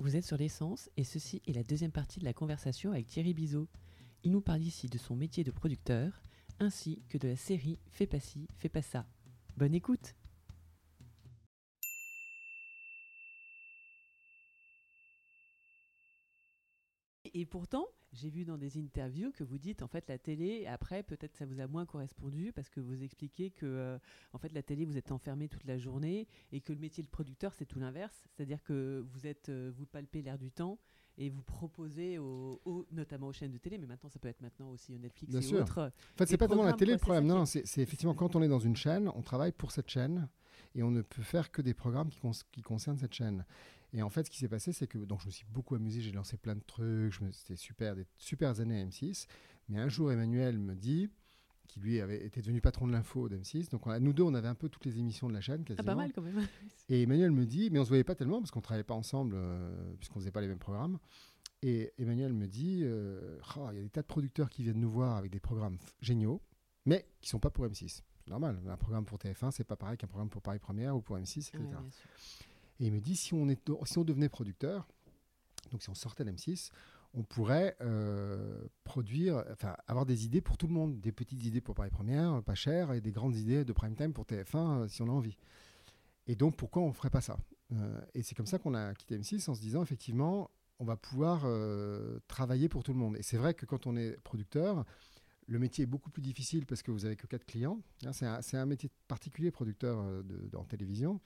Vous êtes sur l'essence et ceci est la deuxième partie de la conversation avec Thierry Bizot. Il nous parle ici de son métier de producteur ainsi que de la série Fais pas ci, fais pas ça. Bonne écoute Et pourtant, j'ai vu dans des interviews que vous dites en fait la télé, après peut-être ça vous a moins correspondu parce que vous expliquez que euh, en fait la télé vous êtes enfermé toute la journée et que le métier de producteur c'est tout l'inverse, c'est-à-dire que vous êtes euh, vous palpez l'air du temps et vous proposez aux, aux- notamment aux chaînes de télé, mais maintenant ça peut être maintenant aussi au Netflix Bien et sûr. autres. En fait, c'est pas tellement la télé le problème. Non, c'est effectivement quand on est dans une chaîne, on travaille pour cette chaîne et on ne peut faire que des programmes qui, cons- qui concernent cette chaîne. Et en fait, ce qui s'est passé, c'est que donc je me suis beaucoup amusé, j'ai lancé plein de trucs, c'était super, des super années à M6. Mais un jour, Emmanuel me dit, qui lui avait été devenu patron de l'info d'M6, donc on a- nous deux, on avait un peu toutes les émissions de la chaîne Ah, quasiment. pas mal quand même. Et Emmanuel me dit, mais on se voyait pas tellement parce qu'on travaillait pas ensemble, euh, puisqu'on faisait pas les mêmes programmes. Et Emmanuel me dit, euh, Oh, il y a des tas de producteurs qui viennent nous voir avec des programmes géniaux, mais qui sont pas pour M6. Normal, un programme pour TF1, c'est pas pareil qu'un programme pour Paris Première ou pour M6, etc. Ouais. Et il me dit, si on, est, si on devenait producteur, donc si on sortait d'M6, on pourrait euh, produire, enfin avoir des idées pour tout le monde, des petites idées pour Paris Première, pas chères, et des grandes idées de prime time pour TF1 euh, si on a envie. Et donc pourquoi on ferait pas ça Euh, Et c'est comme ça qu'on a quitté M6 en se disant effectivement, on va pouvoir travailler pour tout le monde. Et c'est vrai que quand on est producteur, le métier est beaucoup plus difficile parce que vous avez que quatre clients. Hein, c'est un, métier particulier producteur euh, de, en télévision.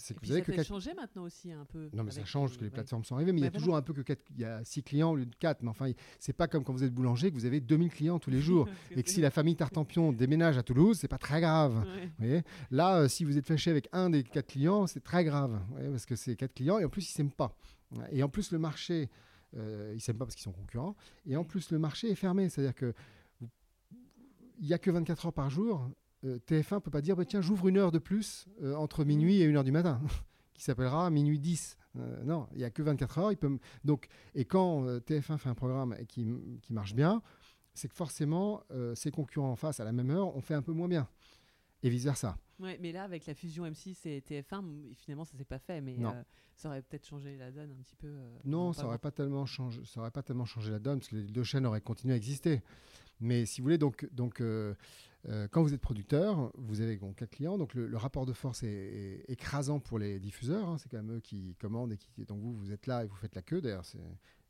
C'est que puis vous avez ça que peut quatre changer maintenant aussi un peu. non, mais ça change parce que les ouais. plateformes sont arrivées, mais il y a voilà. toujours un peu que quatre, il y a six clients au lieu de quatre. Mais enfin, c'est pas comme quand vous êtes boulanger que vous avez 2000 clients tous les jours. Et que si la famille Tartampion déménage à Toulouse, c'est pas très grave. Ouais. Vous voyez? Là, euh, si vous êtes fâché avec un des quatre clients, c'est très grave. voyez, parce que c'est quatre clients et en plus, ils s'aiment pas. Et en plus, le marché, euh, ils s'aiment pas parce qu'ils sont concurrents. Et en plus, le marché est fermé. C'est-à-dire que il y a que 24 heures par jour. Euh, TF1 peut pas dire bah, tiens, j'ouvre une heure de plus euh, entre minuit et une heure du matin, qui s'appellera minuit 10. Euh, non, il y a que 24 heures. Il peut m- donc, et quand euh, TF1 fait un programme qui, qui marche bien, c'est que forcément, ses concurrents en face, à la même heure, ont fait un peu moins bien. Et vice-versa. Ouais, mais là, avec la fusion M6 et TF1, m- finalement, ça s'est pas fait, mais euh, ça aurait peut-être changé la donne un petit peu. euh, Non, ça aurait pas tellement changé, ça aurait pas tellement changé la donne parce que les deux chaînes auraient continué à exister. Mais si vous voulez, donc, donc euh, quand vous êtes producteur, vous avez donc quatre clients, donc le, le rapport de force est, est écrasant pour les diffuseurs. hein, c'est quand même eux qui commandent et qui donc vous vous êtes là et vous faites la queue. D'ailleurs,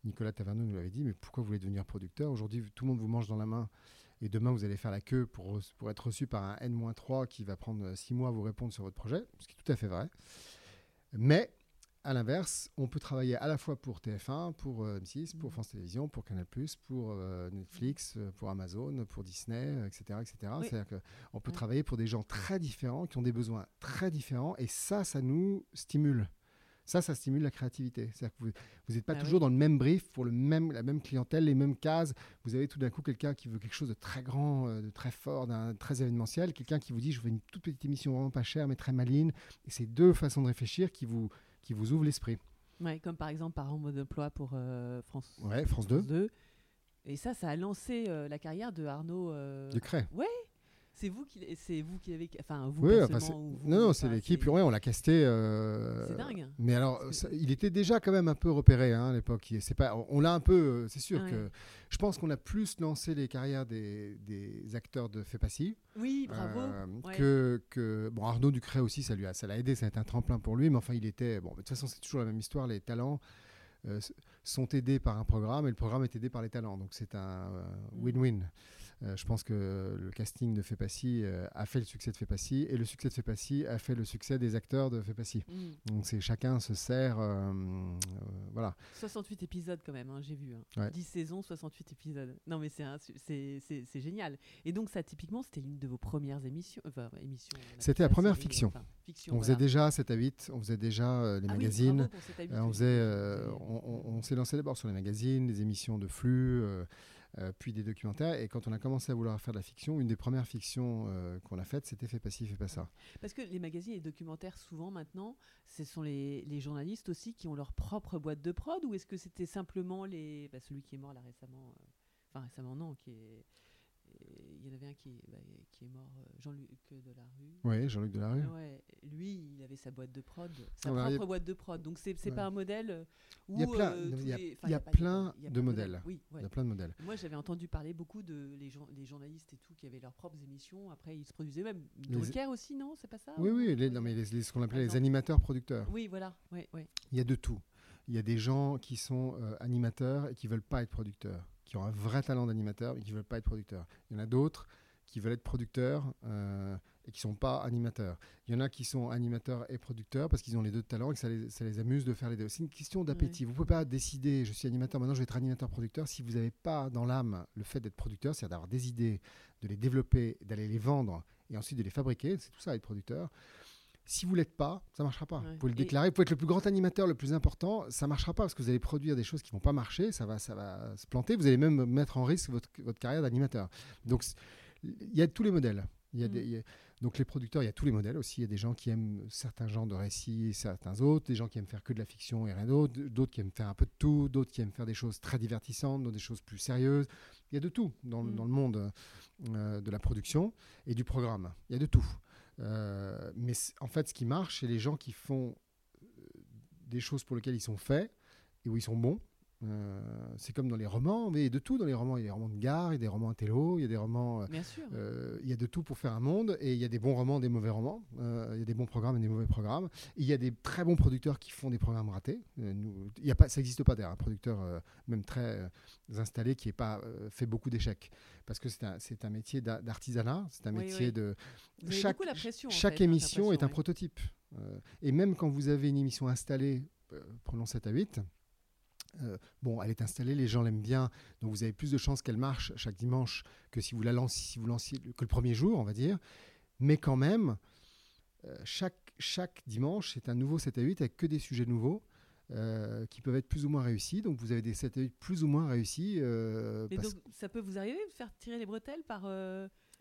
Nicolas Taverneau nous l'avait dit. Mais pourquoi vous voulez devenir producteur? Aujourd'hui, tout le monde vous mange dans la main. Et demain, vous allez faire la queue pour, pour être reçu par un N-3 qui va prendre six mois à vous répondre sur votre projet, ce qui est tout à fait vrai. Mais à l'inverse, on peut travailler à la fois pour TF1, pour euh, M6, pour Mhm. France Télévisions, pour Canal+, pour euh, Netflix, euh, pour Amazon, pour Disney, euh, etc., etc. Oui. C'est-à-dire qu'on peut travailler pour des gens très différents, qui ont des besoins très différents, et ça, ça nous stimule. Ça, ça stimule la créativité. C'est-à-dire que vous n'êtes pas Ah toujours oui. dans le même brief, pour le même, la même clientèle, les mêmes cases. Vous avez tout d'un coup quelqu'un qui veut quelque chose de très grand, euh, de très fort, d'un très événementiel. Quelqu'un qui vous dit, je veux une toute petite émission vraiment pas chère, mais très maligne. Et c'est deux façons de réfléchir qui vous, qui vous ouvrent l'esprit. Ouais, comme par exemple par an mode emploi pour euh, France, Ouais, France 2, 2. Et ça, ça a lancé euh, la carrière de Arnaud. euh, de Cray. C'est vous qui, c'est vous qui avez, enfin vous Oui, enfin, vous, non, non, c'est l'équipe. Ouais, on l'a casté. euh, C'est dingue. Mais alors, ça- il était déjà quand même un peu repéré hein, à l'époque. Il- C'est pas, on l'a un peu, euh, c'est sûr Ouais. que. Je pense qu'on a plus lancé les carrières des, des acteurs de Fais pas ci, Oui, bravo. euh, Ouais. que, que bon Arnaud Ducret aussi, ça lui a, ça l'a aidé, ça a été un tremplin pour lui. Mais enfin, il était bon. De toute façon, c'est toujours la même histoire. Les talents euh, sont aidés par un programme et le programme est aidé par les talents. Donc c'est un Mm. win-win. Euh, je pense que le casting de Fais pas ci euh, a fait le succès de Fais pas ci et le succès de Fais pas ci a fait le succès des acteurs de Fais pas ci. Mm. Donc c'est chacun se sert, euh, euh, voilà. 68 épisodes quand même, hein, j'ai vu. hein. Ouais. 10 saisons, 68 épisodes. Non mais c'est génial. Et donc ça, typiquement, c'était l'une de vos premières émissions. Enfin, émissions C'était la première série, fiction. enfin, fiction, On faisait déjà 7 à 8, on faisait déjà euh, les Ah magazines. Euh, on oui. faisait, euh, on- on s'est lancé d'abord sur les magazines, les émissions de flux, euh, puis des documentaires. Et quand on a commencé à vouloir faire de la fiction, une des premières fictions euh, qu'on a faites, c'était Fais pas ci, fais pas ça. Parce que les magazines et les documentaires, souvent maintenant, ce sont les, les journalistes aussi qui ont leur propre boîte de prod ou est-ce que c'était simplement les, bah, celui qui est mort là récemment euh, Enfin récemment non, qui est il y en avait un qui, bah, qui est mort, euh, Jean-Luc Delarue. Oui, Jean-Luc Delarue. Ouais, lui, il avait sa boîte de prod, sa Alors, a- propre boîte de prod. Donc c'est Ouais. pas un modèle euh, où Il y a plein- euh, il y a- les- enfin, il y a pas plein de modèles. Oui, ouais. Il y a plein de modèles. Moi, j'avais entendu parler beaucoup de les, jour- les journalistes et tout qui avaient leurs propres émissions. Après, ils se produisaient même. Drucker aussi, non? C'est pas ça? Oui, ou- oui, les, non, mais les- les- ce qu'on appelait les exemple. animateurs producteurs. Oui, voilà. Il y a de tout. Il y a des gens qui sont euh, animateurs et qui veulent pas être producteurs, qui ont un vrai talent d'animateur mais qui veulent pas être producteurs. Il y en a d'autres qui veulent être producteurs euh, et qui sont pas animateurs. Il y en a qui sont animateurs et producteurs parce qu'ils ont les deux talents et que ça les, ça les amuse de faire les deux. C'est une question d'appétit. Vous pouvez pas décider, je suis animateur, maintenant je vais être animateur-producteur si vous n'avez pas dans l'âme le fait d'être producteur, c'est-à-dire d'avoir des idées, de les développer, d'aller les vendre et ensuite de les fabriquer. C'est tout ça être producteur. Si vous l'êtes pas, ça marchera pas. Ouais. Vous pouvez le déclarer, vous pouvez être le plus grand animateur, le plus important, ça marchera pas parce que vous allez produire des choses qui vont pas marcher, ça va, ça va se planter. Vous allez même mettre en risque votre, votre carrière d'animateur. Donc il y a tous les modèles. Il y a Mm. des- il y a- donc les producteurs, il y a tous les modèles aussi. Il y a des gens qui aiment certains genres de récits et certains autres, des gens qui aiment faire que de la fiction et rien d'autre, d'autres qui aiment faire un peu de tout, d'autres qui aiment faire des choses très divertissantes, d'autres des choses plus sérieuses. Il y a de tout dans, le- Mm. dans le monde euh, de la production et du programme. Il y a de tout. Euh, mais en fait, ce qui marche, c'est les gens qui font euh, des choses pour lesquelles ils sont faits et où ils sont bons. Euh, c'est comme dans les romans, mais il y a de tout dans les romans. Il y a des romans de gare, il y a des romans intello, il y a des romans. euh, Bien sûr. euh, il y a de tout pour faire un monde et il y a des bons romans, des mauvais romans. Euh, il y a des bons programmes et des mauvais programmes. Et il y a des très bons producteurs qui font des programmes ratés. Nous, il y a pas, ça n'existe pas d'ailleurs un producteur même très installé qui n'ait pas fait beaucoup d'échecs parce que c'est un, métier d'a- d'artisanat, c'est un Oui, métier oui. de Vous chaque, beaucoup la pression. en chaque fait, hein, émission est un prototype. Et même quand vous avez une émission installée, prenons 7 à 8, euh, bon, elle est installée, les gens l'aiment bien, donc vous avez plus de chances qu'elle marche chaque dimanche que si vous la lancez, si vous lanciez que le premier jour, on va dire. Mais quand même, euh, chaque, chaque dimanche, c'est un nouveau 7 à 8 avec que des sujets nouveaux. euh, qui peuvent être plus ou moins réussis. Donc vous avez des 7 à 8 plus ou moins réussis. Mais parce- donc, ça peut vous arriver de faire tirer les bretelles par,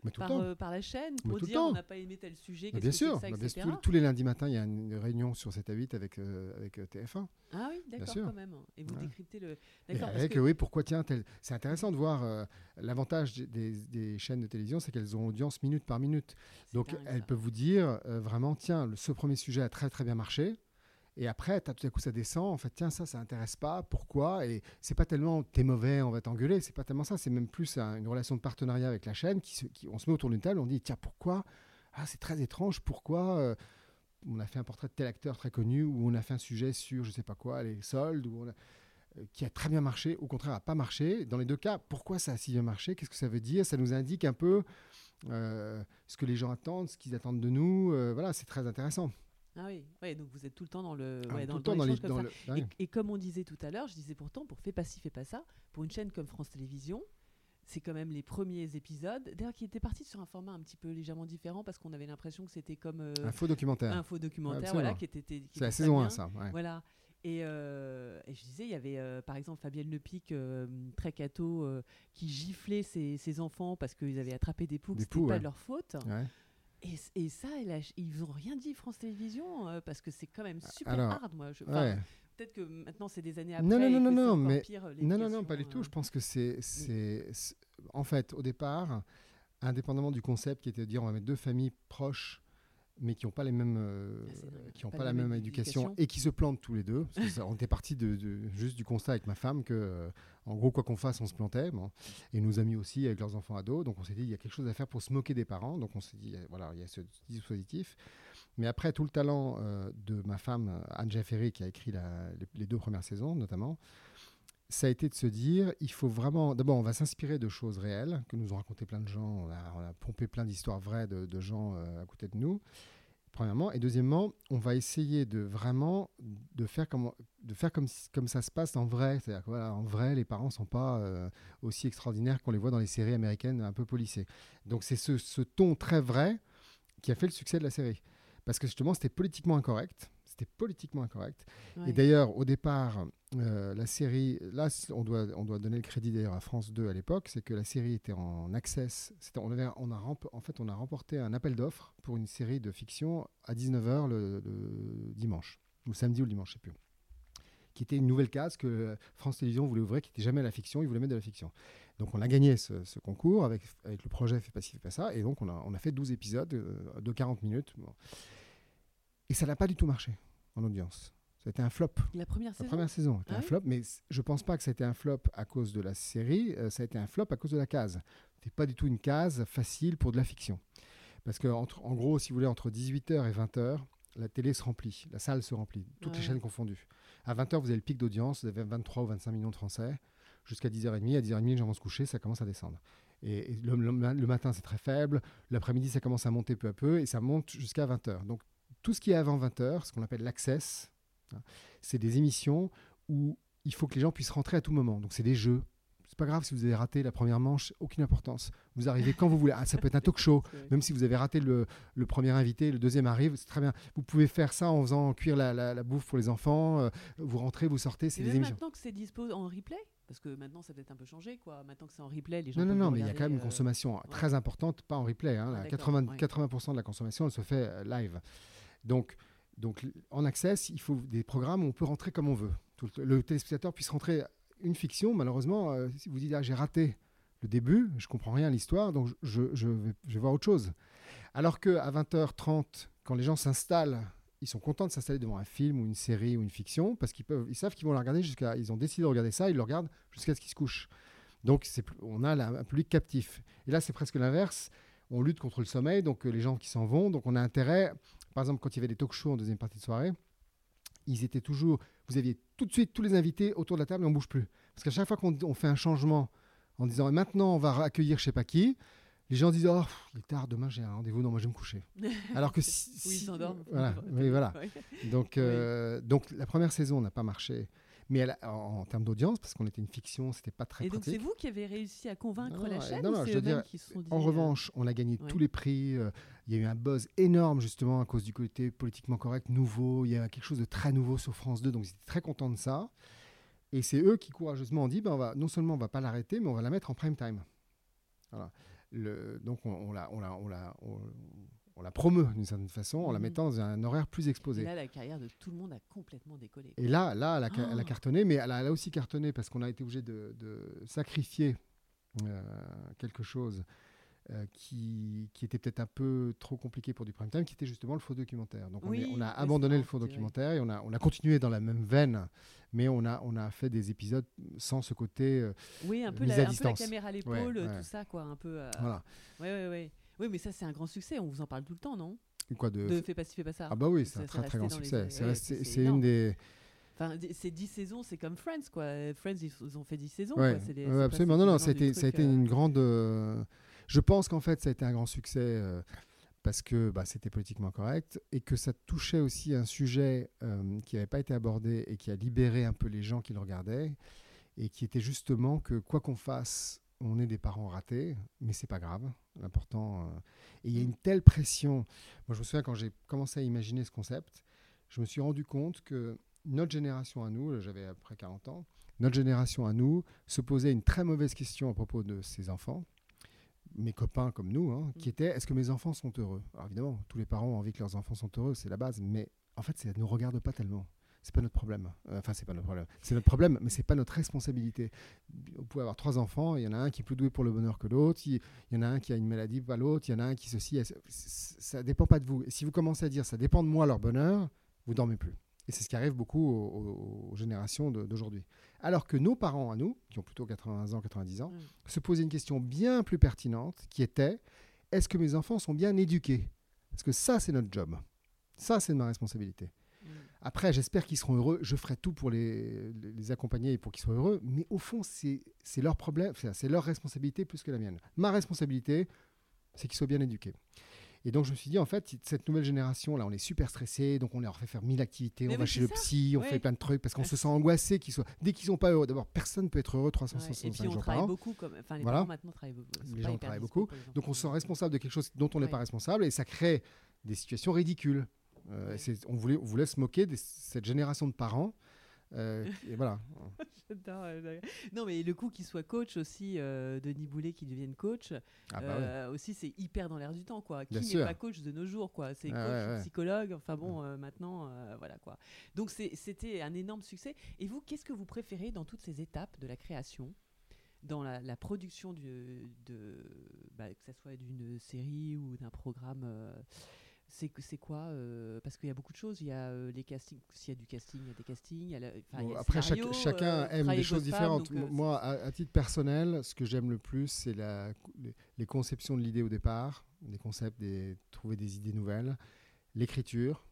mais tout le par, temps. euh, par la chaîne pour dire on n'a pas aimé tel sujet, bien sûr, ça, bien sûr, tous, les lundis matins, il y a une réunion sur 7 à 8 avec, euh, avec euh, TF1. Ah oui, d'accord, sûr. quand même. Et vous Ouais. décryptez le. D'accord, avec, que- oui, pourquoi tiens, tel- c'est intéressant de voir euh, l'avantage des, des- des chaînes de télévision, c'est qu'elles ont audience minute par minute. Donc dingue, elles ça. peuvent vous dire vraiment, tiens, le- ce premier sujet a très très bien marché. Et après, tout à coup, ça descend. En fait, tiens, ça, ça intéresse pas. Pourquoi? Et c'est pas tellement t'es mauvais, on va t'engueuler. C'est pas tellement ça. C'est même plus un- une relation de partenariat avec la chaîne. Qui, se- qui- on se met autour d'une table, on dit tiens, pourquoi? Ah, c'est très étrange. Pourquoi euh, on a fait un portrait de tel acteur très connu ou on a fait un sujet sur je sais pas quoi, les soldes ou on a- euh, qui a très bien marché, au contraire, a pas marché. Dans les deux cas, pourquoi ça a si bien marché? Qu'est-ce que ça veut dire? Ça nous indique un peu euh, ce que les gens attendent, ce qu'ils attendent de nous. Voilà, c'est très intéressant. Ah oui, ouais, donc vous êtes tout le temps dans le. Ah, ouais, tout dans, le temps dans les. l'échange comme dans ça. le- Et, ouais. et comme on disait tout à l'heure, je disais pourtant, pour Fais pas ci, fais pas ça, pour une chaîne comme France Télévisions, c'est quand même les premiers épisodes, d'ailleurs qui étaient partis sur un format un petit peu légèrement différent parce qu'on avait l'impression que c'était comme euh, Un faux documentaire. un faux documentaire, Absolument. voilà, qui était. qui C'est la était saison très 1, bien. ça. ouais. Voilà. Et, euh, et je disais, il y avait euh, par exemple Fabienne Lepic, euh, très cato, qui giflait ses, ses enfants parce qu'ils avaient attrapé des poux, c'était poux, pas de leur faute. Ouais. Et, et ça, a- ils n'ont rien dit France Télévisions euh, parce que c'est quand même super Alors, hard, moi. Je, enfin, Ouais. Peut-être que maintenant c'est des années après. Non, non, non, non, non, mais- pire, Non, non, non, pas du tout. euh. Je pense que c'est, c'est, c'est- En fait, au départ, indépendamment du concept qui était de dire on va mettre deux familles proches, mais qui n'ont pas les mêmes, euh, Ah, qui ont Pas pas, la même même éducation, éducation. et qui se plantent tous les deux. Parce que ça- on était parti de, de- juste du constat avec ma femme que, euh, en gros, quoi qu'on fasse, on se plantait. bon. Et nos amis aussi avec leurs enfants ados. Donc on s'est dit il y a quelque chose à faire pour se moquer des parents. Donc on s'est dit euh, voilà, il y a ce dispositif. Mais après, tout le talent euh, de ma femme, Anne Jaffery, qui a écrit la- les, les deux premières saisons, notamment, ça a été de se dire, il faut vraiment... D'abord, on va s'inspirer de choses réelles, que nous ont raconté plein de gens. On a, pompé plein d'histoires vraies de, gens euh, à côté de nous, premièrement. Et deuxièmement, on va essayer de vraiment de faire comme, de faire comme, comme ça se passe en vrai. C'est-à-dire que, voilà, en vrai, les parents sont pas euh, aussi extraordinaires qu'on les voit dans les séries américaines un peu polissées. Donc c'est ce, ce ton très vrai qui a fait le succès de la série. Parce que justement, c'était politiquement incorrect. C'était politiquement incorrect. Ouais. Et d'ailleurs, au départ, euh, la série, là, on doit, on doit donner le crédit d'ailleurs à France 2 à l'époque, c'est que la série était en access. On, avait, on a en fait, on a remporté un appel d'offres pour une série de fiction à 19h le, le dimanche, ou le samedi ou le dimanche, je sais plus, qui était une nouvelle case que France Télévisions voulait ouvrir, qui n'était jamais la fiction, ils voulaient mettre de la fiction. Donc on a gagné ce, concours avec, avec le projet Fais pas ci, fais pas ça, et donc on a, on a fait 12 épisodes euh, de 40 minutes. Et ça n'a pas du tout marché en audience. Ça a été un flop. La première saison La première saison ah un flop, mais je pense pas que ça a été un flop à cause de la série, euh, ça a été un flop à cause de la case. C'était pas du tout une case facile pour de la fiction. Parce que, entre, en gros, si vous voulez, entre 18h et 20h, la télé se remplit, la salle se remplit, toutes les chaînes confondues. À 20h, vous avez le pic d'audience, vous avez 23 ou 25 millions de Français. Jusqu'à 10h30, à 10h30, les gens vont se coucher, ça commence à descendre. Et, le, matin, c'est très faible. L'après-midi, ça commence à monter peu à peu et ça monte jusqu'à 20h. Donc, tout ce qui est avant 20h, ce qu'on appelle l'access, hein, c'est des émissions où il faut que les gens puissent rentrer à tout moment. Donc, c'est des jeux, pas grave si vous avez raté la première manche, aucune importance. Vous arrivez quand vous voulez. Ah, ça peut être un talk show, même si vous avez raté le, premier invité, le deuxième arrive, c'est très bien. Vous pouvez faire ça en faisant cuire la, bouffe pour les enfants. Euh, vous rentrez, vous sortez, c'est des émissions. Maintenant que c'est dispo en replay parce que maintenant, ça peut être un peu changé, quoi. Maintenant que c'est en replay, les gens. Non, non, non, mais il y a quand même une euh, consommation très importante, pas en replay. Hein. 80, ah, 80% de la consommation, elle se fait euh, live. Donc, donc, en access, il faut des programmes où on peut rentrer comme on veut. le téléspectateur puisse rentrer une fiction, malheureusement, euh, si vous dites ah, j'ai raté le début, je comprends rien à l'histoire, donc je, vais, voir autre chose. Alors qu'à 20h30, quand les gens s'installent, ils sont contents de s'installer devant un film ou une série ou une fiction parce qu'ils savent qu'ils vont la regarder jusqu'à, ils ont décidé de regarder ça, ils le regardent jusqu'à ce qu'ils se couchent. Donc on a un public captif. Et là c'est presque l'inverse. On lutte contre le sommeil, donc euh, les gens qui s'en vont, donc on a intérêt. Par exemple, quand il y avait des talk shows en deuxième partie de soirée, ils étaient toujours. Vous aviez tout de suite tous les invités autour de la table et on bouge plus. Parce qu'à chaque fois qu'on fait un changement en disant maintenant on va accueillir je sais pas qui, les gens disent oh il est tard demain j'ai un rendez-vous non moi je vais me coucher. Alors que si, oui, ils s'endorment. Voilà, oui, voilà. Donc euh, donc la première saison n'a pas marché. Mais en, termes d'audience, parce qu'on était une fiction, c'était pas très Et donc c'est vous qui avez réussi à convaincre la chaîne non, non, je veux dire, En euh, revanche, on a gagné tous les prix. Euh, il y a eu un buzz énorme justement à cause du côté politiquement correct, nouveau. Il y a quelque chose de très nouveau sur France 2, donc ils étaient très contents de ça. Et c'est eux qui courageusement ont dit, ben on va, non seulement on va pas l'arrêter, mais on va la mettre en prime time. Voilà. Le, donc on, on l'a, on, la promeut d'une certaine façon en la mhm. mettant dans un horaire plus exposé. Et là, la carrière de tout le monde a complètement décollé. Et là, là, elle a, elle a oh. cartonné, mais elle a, aussi cartonné parce qu'on a été obligé de, sacrifier euh, quelque chose euh, qui, qui, était peut-être un peu trop compliqué pour du prime time, qui était justement le faux documentaire. Donc on, a abandonné le faux documentaire et on a, on a continué dans la même veine, mais on a, on a fait des épisodes sans ce côté euh, oui, un peu, la, un peu la caméra à l'épaule, tout ça, quoi, un peu. voilà. Oui, oui, oui. Oui, mais ça, c'est un grand succès. On vous en parle tout le temps, non? Quoi de... de Fais pas ci, fais pas ça. Ah bah oui, c'est un très très grand succès. C'est une des... Enfin, c'est 10 saisons, c'est comme Friends, quoi. Friends, ils ont fait 10 saisons. Ouais, absolument. Non, non, ça a, été, ça a été une grande... Euh, je pense qu'en fait, ça a été un grand succès euh, parce que bah, c'était politiquement correct et que ça touchait aussi un sujet euh, qui n'avait pas été abordé et qui a libéré un peu les gens qui le regardaient et qui était justement que quoi qu'on fasse, on est des parents ratés, mais c'est pas grave. L'important. Euh, et il y a une telle pression. Moi, je me souviens quand j'ai commencé à imaginer ce concept, je me suis rendu compte que notre génération à nous, j'avais à peu près 40 ans, notre génération à nous se posait une très mauvaise question à propos de ses enfants, mes copains comme nous, hein, qui mm. était est-ce que mes enfants sont heureux? Alors évidemment, tous les parents ont envie que leurs enfants sont heureux, c'est la base, mais en fait, ça ne nous regarde pas tellement c'est pas notre problème. Euh, enfin, c'est pas notre problème. C'est notre problème, mais c'est pas notre responsabilité. Vous pouvez avoir trois enfants, il y en a un qui est plus doué pour le bonheur que l'autre, il y en a un qui a une maladie, pas l'autre, il y en a un qui ceci. Ça dépend pas de vous. Et si vous commencez à dire ça dépend de moi leur bonheur, vous dormez plus. Et c'est ce qui arrive beaucoup aux, générations d'aujourd'hui. Alors que nos parents à nous, qui ont plutôt 80 ans, 90 ans, mm. se posaient une question bien plus pertinente qui était est-ce que mes enfants sont bien éduqués? Parce que ça, c'est notre job. Ça, c'est ma responsabilité. Après, j'espère qu'ils seront heureux. Je ferai tout pour les, les accompagner et pour qu'ils soient heureux. Mais au fond, c'est leur problème, c'est leur responsabilité plus que la mienne. Ma responsabilité, c'est qu'ils soient bien éduqués. Et donc, je me suis dit, en fait, cette nouvelle génération, là, on est super stressé, donc on leur fait faire mille activités, on va chez le psy, on fait plein de trucs parce qu'on se sent angoissé qu'ils soient. Dès qu'ils sont pas heureux, d'abord, personne ne peut être heureux 365 jours par an. Beaucoup, comme... enfin, les voilà. maintenant travaillent beaucoup. Les gens travaillent beaucoup. Donc, on se sent responsable de quelque chose dont on n'est pas responsable et ça crée des situations ridicules. Euh, on, voulait, on voulait se moquer de cette génération de parents Euh, et voilà. J'adore, euh, non, mais le coup qu'il soit coach aussi, euh, Denis Boulet qui devienne coach, Ah bah euh, aussi c'est hyper dans l'air du temps, quoi. Qui n'est pas coach de nos jours, quoi? C'est Ah coach, ouais. psychologue, enfin bon, euh, maintenant, voilà, quoi. Donc c'était un énorme succès. Et vous, qu'est-ce que vous préférez dans toutes ces étapes de la création? Dans la, la production du, de, bah, que ce soit d'une série ou d'un programme c'est c'est quoi euh, Parce qu'il y a beaucoup de choses. Il y a euh, les castings. S'il y a du casting, il y a des castings. il y a la- enfin, il y Bon, a le après, chaque- chacun euh, aime des choses différentes. donc, Moi, à, à titre personnel, ce que j'aime le plus, c'est la- les, les conceptions de l'idée au départ, des concepts, des, trouver des idées nouvelles, l'écriture.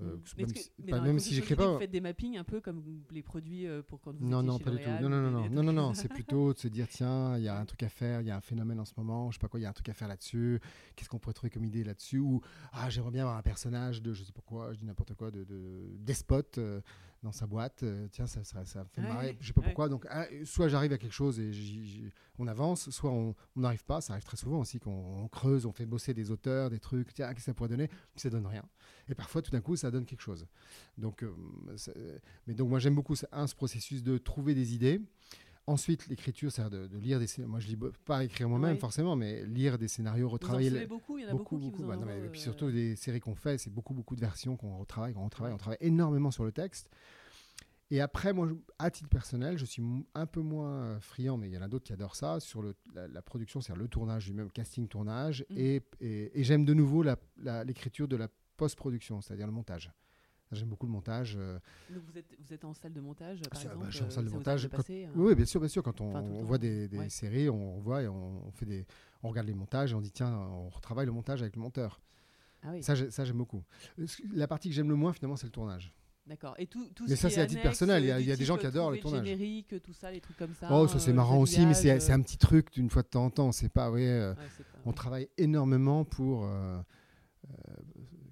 Euh, Mm. que- même si, que- mais pas- même si j'écris pas. Vous faites des mappings un peu comme les produits euh, pour quand vous Non, non, chez pas du tout. Non, non, non, non, non, non, c'est plutôt de se dire tiens, il y a un truc à faire, il y a un phénomène en ce moment, je sais pas quoi, il y a un truc à faire là-dessus, qu'est-ce qu'on pourrait trouver comme idée là-dessus, ou ah, j'aimerais bien avoir un personnage de, je sais pas quoi, je dis n'importe quoi, de, de despote euh, dans sa boîte, euh, tiens, ça, ça, ça me fait Ouais, marrer, je sais pas ouais. pourquoi, donc ah, soit j'arrive à quelque chose et on avance, soit on n'arrive pas, ça arrive très souvent aussi, qu'on on creuse, on fait bosser des auteurs, des trucs, tiens, qu'est-ce que ça pourrait donner, ça donne rien. Et parfois, tout d'un coup, ça donne quelque chose. Donc, euh, mais donc moi j'aime beaucoup un, ce processus de trouver des idées. Ensuite, l'écriture, c'est de, de lire des scénarios. Moi, je lis bo- pas écrire moi-même forcément, mais lire des scénarios, Vous en retravailler. les- beaucoup, il y en a beaucoup, qui vous en bah, non, Et puis euh, surtout des séries qu'on fait, c'est beaucoup, beaucoup de versions qu'on retravaille, qu'on retravaille. On travaille énormément sur le texte. Et après, moi, à titre personnel, je suis un peu moins euh, friand, mais il y en a d'autres qui adorent ça, sur le- la, la production, c'est-à-dire le tournage lui-même, casting-tournage, Mm. et, et- et j'aime de nouveau l'écriture de la post-production, c'est-à-dire le montage. J'aime beaucoup le montage. euh, Donc vous êtes, vous êtes en salle de montage, par Ah, bah, je suis en euh, salle de montage, arrive de quand- hein Oui, oui, bien sûr, bien sûr. Quand on, Enfin, voit des, des ouais. séries, on voit et on, fait des, on regarde les montages et on dit tiens, on retravaille le montage avec le monteur. Ah oui, Ça, j'ai- ça j'aime beaucoup. Euh, La partie que j'aime le moins, finalement, c'est le tournage. d'accord. Et tout, tout Mais ça, c'est est à titre personnel. Il y a- euh, y des gens qui adorent le tournage. générique, tout ça, les trucs comme ça. oh, ça c'est euh, marrant aussi, mais c'est un petit truc d'une fois de temps en temps. C'est pas, euh, ouais, pas- on travaille énormément pour. euh, euh,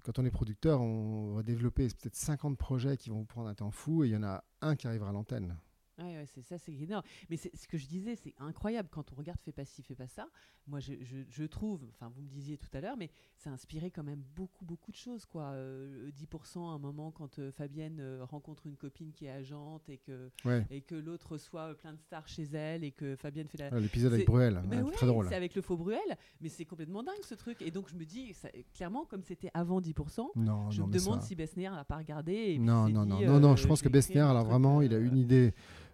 quand on est producteur, on va développer peut-être 50 projets qui vont vous prendre un temps fou et il y en a un qui arrivera à l'antenne. Ouais, ouais, c'est ça, c'est énorme. Mais c'est ce que je disais, c'est incroyable quand on regarde Fais pas ci, fais pas ça. Moi, je, je, je trouve, enfin, vous me disiez tout à l'heure, mais ça a inspiré quand même beaucoup, beaucoup de choses, quoi. Euh, 10% à un moment quand euh, Fabienne euh, rencontre une copine qui est agente et que, Ouais. et que l'autre reçoit euh, plein de stars chez elle et que Fabienne fait la. Ah, L'épisode avec Bruel, Mais ouais, très drôle. C'est avec le faux Bruel, mais c'est complètement dingue ce truc. Et donc je me dis, ça- clairement, comme c'était avant 10%, Non, je non, me demande ça- si Bessner n'a pas regardé. Et Non, non, dit, non, non, non, je pense que un alors vraiment, il a une idée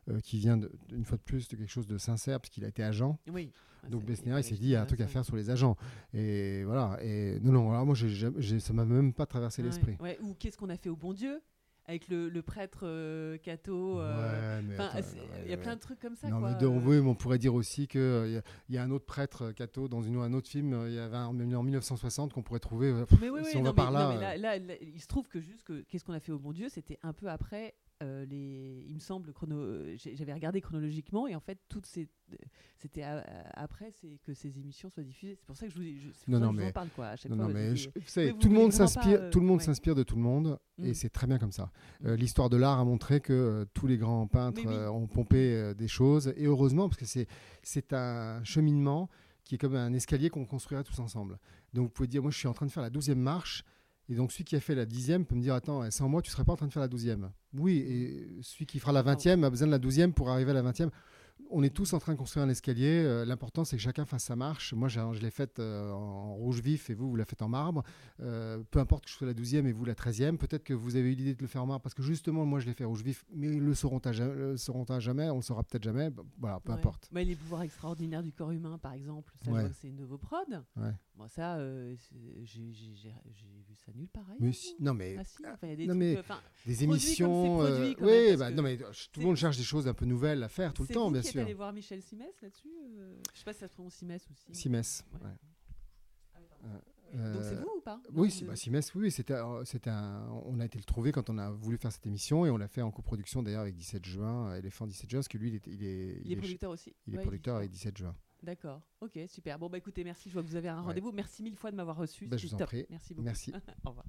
euh, qui vient, de- une fois de plus, de quelque chose de sincère, parce qu'il a été agent. Oui. Donc Bessner, il s'est dit, il y a un truc à faire sur les agents. Et voilà. Et non, non, alors moi, j'ai ça m'a même pas traversé Ouais, l'esprit. ouais. Ou qu'est-ce qu'on a fait au bon Dieu? Avec le, le prêtre euh, Cato. euh, Ouais, attends, ouais, il y a plein de trucs comme ça. Non, quoi, mais de- euh. oui, mais on pourrait dire aussi qu'il y, a- il y a un autre prêtre, euh, Cato, dans une, un autre film, euh, il y avait un, en 1960 qu'on pourrait trouver. euh, Mais oui, oui, si on non, va par mais- là. non, mais euh, là, là, là, il se trouve que juste que qu'est-ce qu'on a fait au bon Dieu, c'était un peu après euh, les. Il me semble chrono. euh, J'avais regardé chronologiquement et en fait toutes ces. C'était après c'est que ces émissions soient diffusées. C'est pour ça que je vous, je, pour Non, ça non, que je vous en mais- parle quoi. À chaque Non, fois. mais je vous savez, vous tout le monde s'inspire, euh, tout le monde ouais. s'inspire de tout le monde, et c'est très bien comme ça. Euh, Mm. L'histoire de l'art a montré que euh, tous les grands peintres Mais oui. euh, ont pompé euh, des choses, et heureusement parce que c'est c'est un cheminement qui est comme un escalier qu'on construira tous ensemble. Donc vous pouvez dire, moi je suis en train de faire la douzième marche. Et donc celui qui a fait la dixième peut me dire attends sans moi tu serais pas en train de faire la douzième. Oui et celui qui fera la vingtième a besoin de la douzième pour arriver à la vingtième. On est tous en train de construire un escalier. euh, L'important c'est que chacun fasse sa marche. Moi je l'ai faite euh, en rouge vif et vous vous la faites en marbre. Euh, peu importe que je sois la douzième et vous la treizième. Peut-être que vous avez eu l'idée de le faire en marbre parce que justement moi je l'ai fait rouge vif, mais le sauront à jamais, le sauront à jamais on le saura peut-être jamais. Bah, Voilà, peu Ouais. importe. Mais les pouvoirs extraordinaires du corps humain, par exemple, ça, Ouais. c'est une de vos prods. Ouais. Bon, ça, euh, j'ai vu ça nulle. Mais si- moi. non mais Ah si, enfin, il y a des non, trucs, mais euh, enfin, des produit comme émissions, quand oui, bah, non mais euh, tout le monde cherche des choses un peu nouvelles à faire tout le temps, vous bien qui sûr. allé voir Michel Simès là-dessus euh, Je sais pas si ça se prononce Simès aussi. Simès. Ouais. ouais. Ah oui. Donc c'est Euh, vous ou pas? Oui, Non, si, de- bah, Simès, oui, oui, c'était, euh, un- on a été le trouver quand on a voulu faire cette émission et on l'a fait en coproduction d'ailleurs avec 17 juin, euh, Éléphant 17 juin, parce que lui, il est, il est, Il est producteur aussi. il est Ouais, producteur avec 17 juin. D'accord. Ok, super. Bon bah écoutez, merci. Je vois que vous avez un Ouais. rendez-vous. Merci mille fois de m'avoir reçu. Bah, je vous en top. prie. Merci beaucoup. Merci. Au revoir.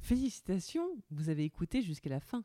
Félicitations, vous avez écouté jusqu'à la fin.